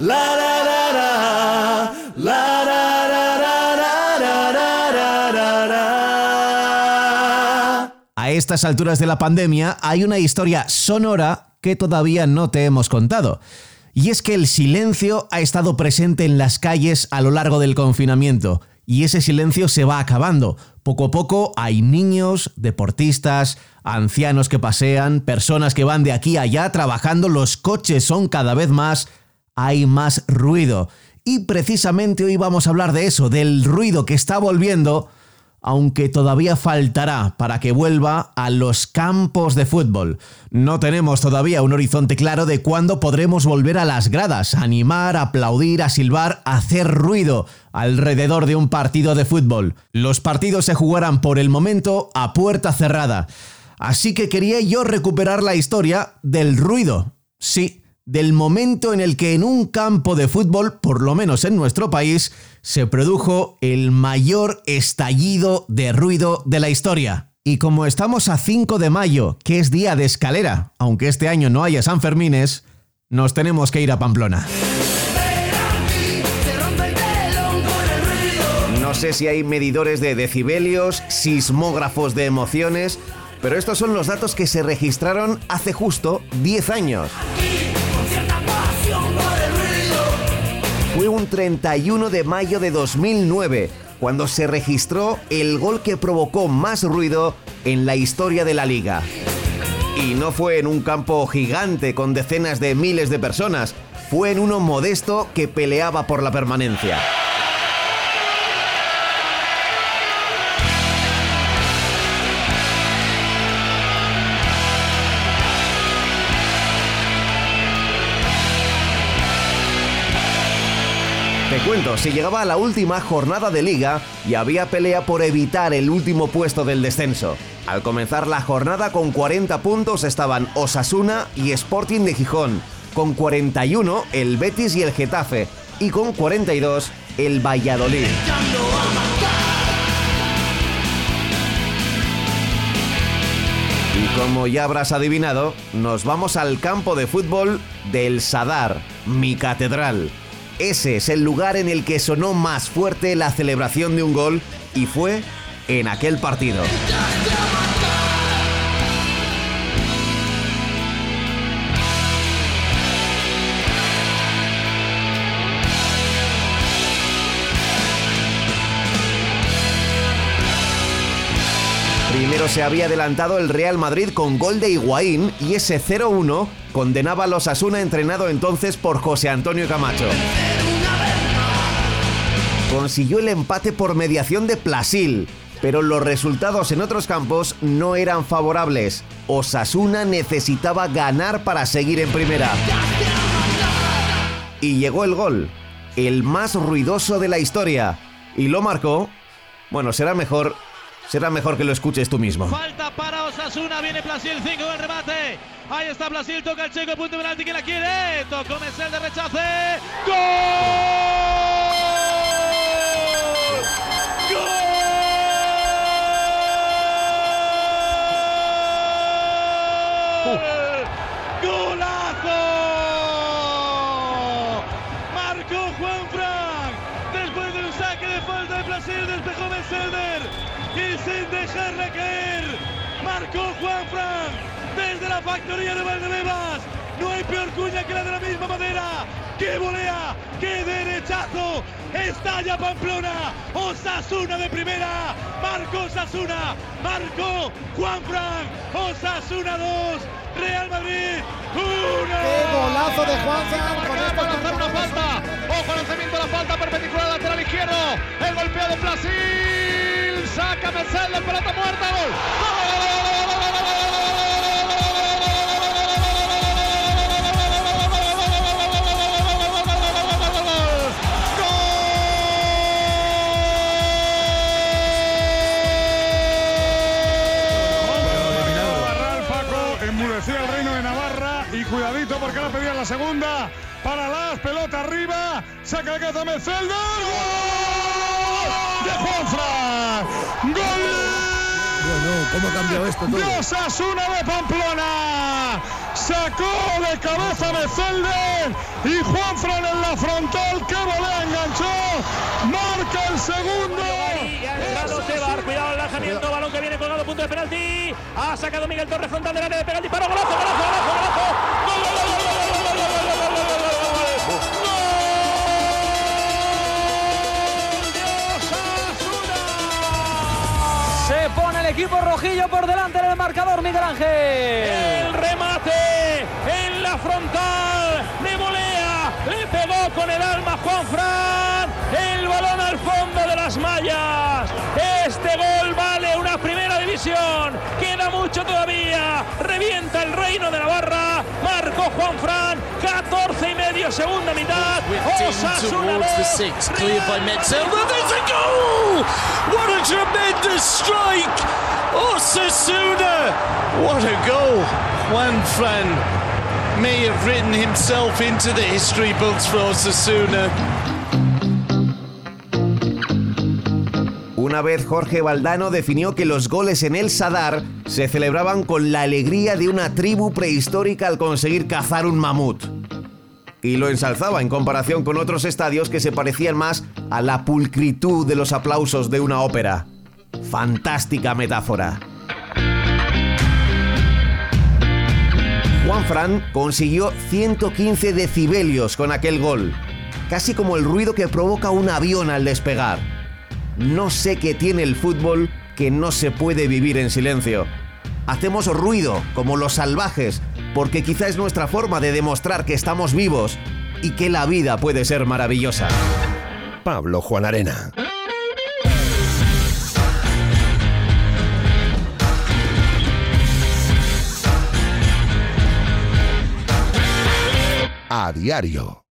la la la A estas alturas de la pandemia hay una historia sonora que todavía no te hemos contado. Y es que el silencio ha estado presente en las calles a lo largo del confinamiento. Y ese silencio se va acabando. Poco a poco hay niños, deportistas, ancianos que pasean, personas que van de aquí a allá trabajando, los coches son cada vez más, hay más ruido. Y precisamente hoy vamos a hablar de eso, del ruido que está volviendo aunque todavía faltará para que vuelva a los campos de fútbol. No tenemos todavía un horizonte claro de cuándo podremos volver a las gradas, animar, aplaudir, a silbar, hacer ruido alrededor de un partido de fútbol. Los partidos se jugarán por el momento a puerta cerrada. Así que quería yo recuperar la historia del ruido. Sí, del momento en el que en un campo de fútbol, por lo menos en nuestro país, se produjo el mayor estallido de ruido de la historia. Y como estamos a 5 de mayo, que es día de escalera, aunque este año no haya San Fermines, nos tenemos que ir a Pamplona. No sé si hay medidores de decibelios, sismógrafos de emociones, pero estos son los datos que se registraron hace justo 10 años. Fue un 31 de mayo de 2009, cuando se registró el gol que provocó más ruido en la historia de la liga. Y no fue en un campo gigante con decenas de miles de personas, fue en uno modesto que peleaba por la permanencia. Cuento, se llegaba a la última jornada de liga y había pelea por evitar el último puesto del descenso. Al comenzar la jornada con 40 puntos estaban Osasuna y Sporting de Gijón, con 41 el Betis y el Getafe y con 42 el Valladolid. Y como ya habrás adivinado, nos vamos al campo de fútbol del Sadar, mi catedral. Ese es el lugar en el que sonó más fuerte la celebración de un gol y fue en aquel partido. Primero se había adelantado el Real Madrid con gol de Higuaín y ese 0-1 condenaba a los Asuna entrenado entonces por José Antonio Camacho consiguió el empate por mediación de Plasil, pero los resultados en otros campos no eran favorables. Osasuna necesitaba ganar para seguir en primera. Y llegó el gol, el más ruidoso de la historia, y lo marcó. Bueno, será mejor será mejor que lo escuches tú mismo. Falta para Osasuna, viene Plasil, 5 del remate. Ahí está Plasil, toca el checo, punto penalti, que la quiere. Tocó Mesel de rechace. ¡Gol! ¡Golazo! Marcó Juan Frank después de un saque de falta de Brasil, despejó Selder y sin dejarla caer, marcó Juan Frank desde la factoría de Valdebebas. No hay peor cuña que la de la misma madera. ¡Qué volea! ¡Qué derechazo! Estalla Pamplona. Osasuna de primera. Marcó Osasuna. Marcó Juan Frank. Osasuna 2. Real Madrid 1. ¡Qué golazo de Juan! Con esto lanzar una falta. Ojo al lanzamiento de la falta perpendicular lateral izquierdo. El golpeo de Brasil. Saca Mesel de pelota muerta. ¡Gol! El Reino de Navarra y cuidadito porque ahora pedía la segunda para las pelota arriba, saca el caza Metzelder, ¡Gol! ¿Cómo ha cambiado esto todo? De de Pamplona. sacó de cabeza Mezelder y Juan Fran en la frontal, que volea enganchó, marca el segundo. cuidado el lanzamiento, balón que viene colgado, punto de penalti, ha sacado Miguel Torres frontal del área de penalti, para golazo, golazo, golazo, por delante del marcador, Miguel Ángel. El remate en la frontal de Molea. Le pegó con el alma Juan Fran. El balón al fondo de las mallas. Este gol vale una primera división. Queda mucho todavía. Revienta el reino de Navarra. Marcó Juan Fran. 14 y medio, segunda mitad. Osasuna towards the six, cleared by Metzelder. There's a goal! What a tremendous strike! Osasuna! What a goal! Juan Fran may have written himself into the history books for Osasuna. Una vez Jorge Valdano definió que los goles en el Sadar se celebraban con la alegría de una tribu prehistórica al conseguir cazar un mamut. Y lo ensalzaba en comparación con otros estadios que se parecían más a la pulcritud de los aplausos de una ópera. Fantástica metáfora. Juan Fran consiguió 115 decibelios con aquel gol, casi como el ruido que provoca un avión al despegar. No sé qué tiene el fútbol que no se puede vivir en silencio. Hacemos ruido como los salvajes porque quizá es nuestra forma de demostrar que estamos vivos y que la vida puede ser maravillosa. Pablo Juan Arena. A diario.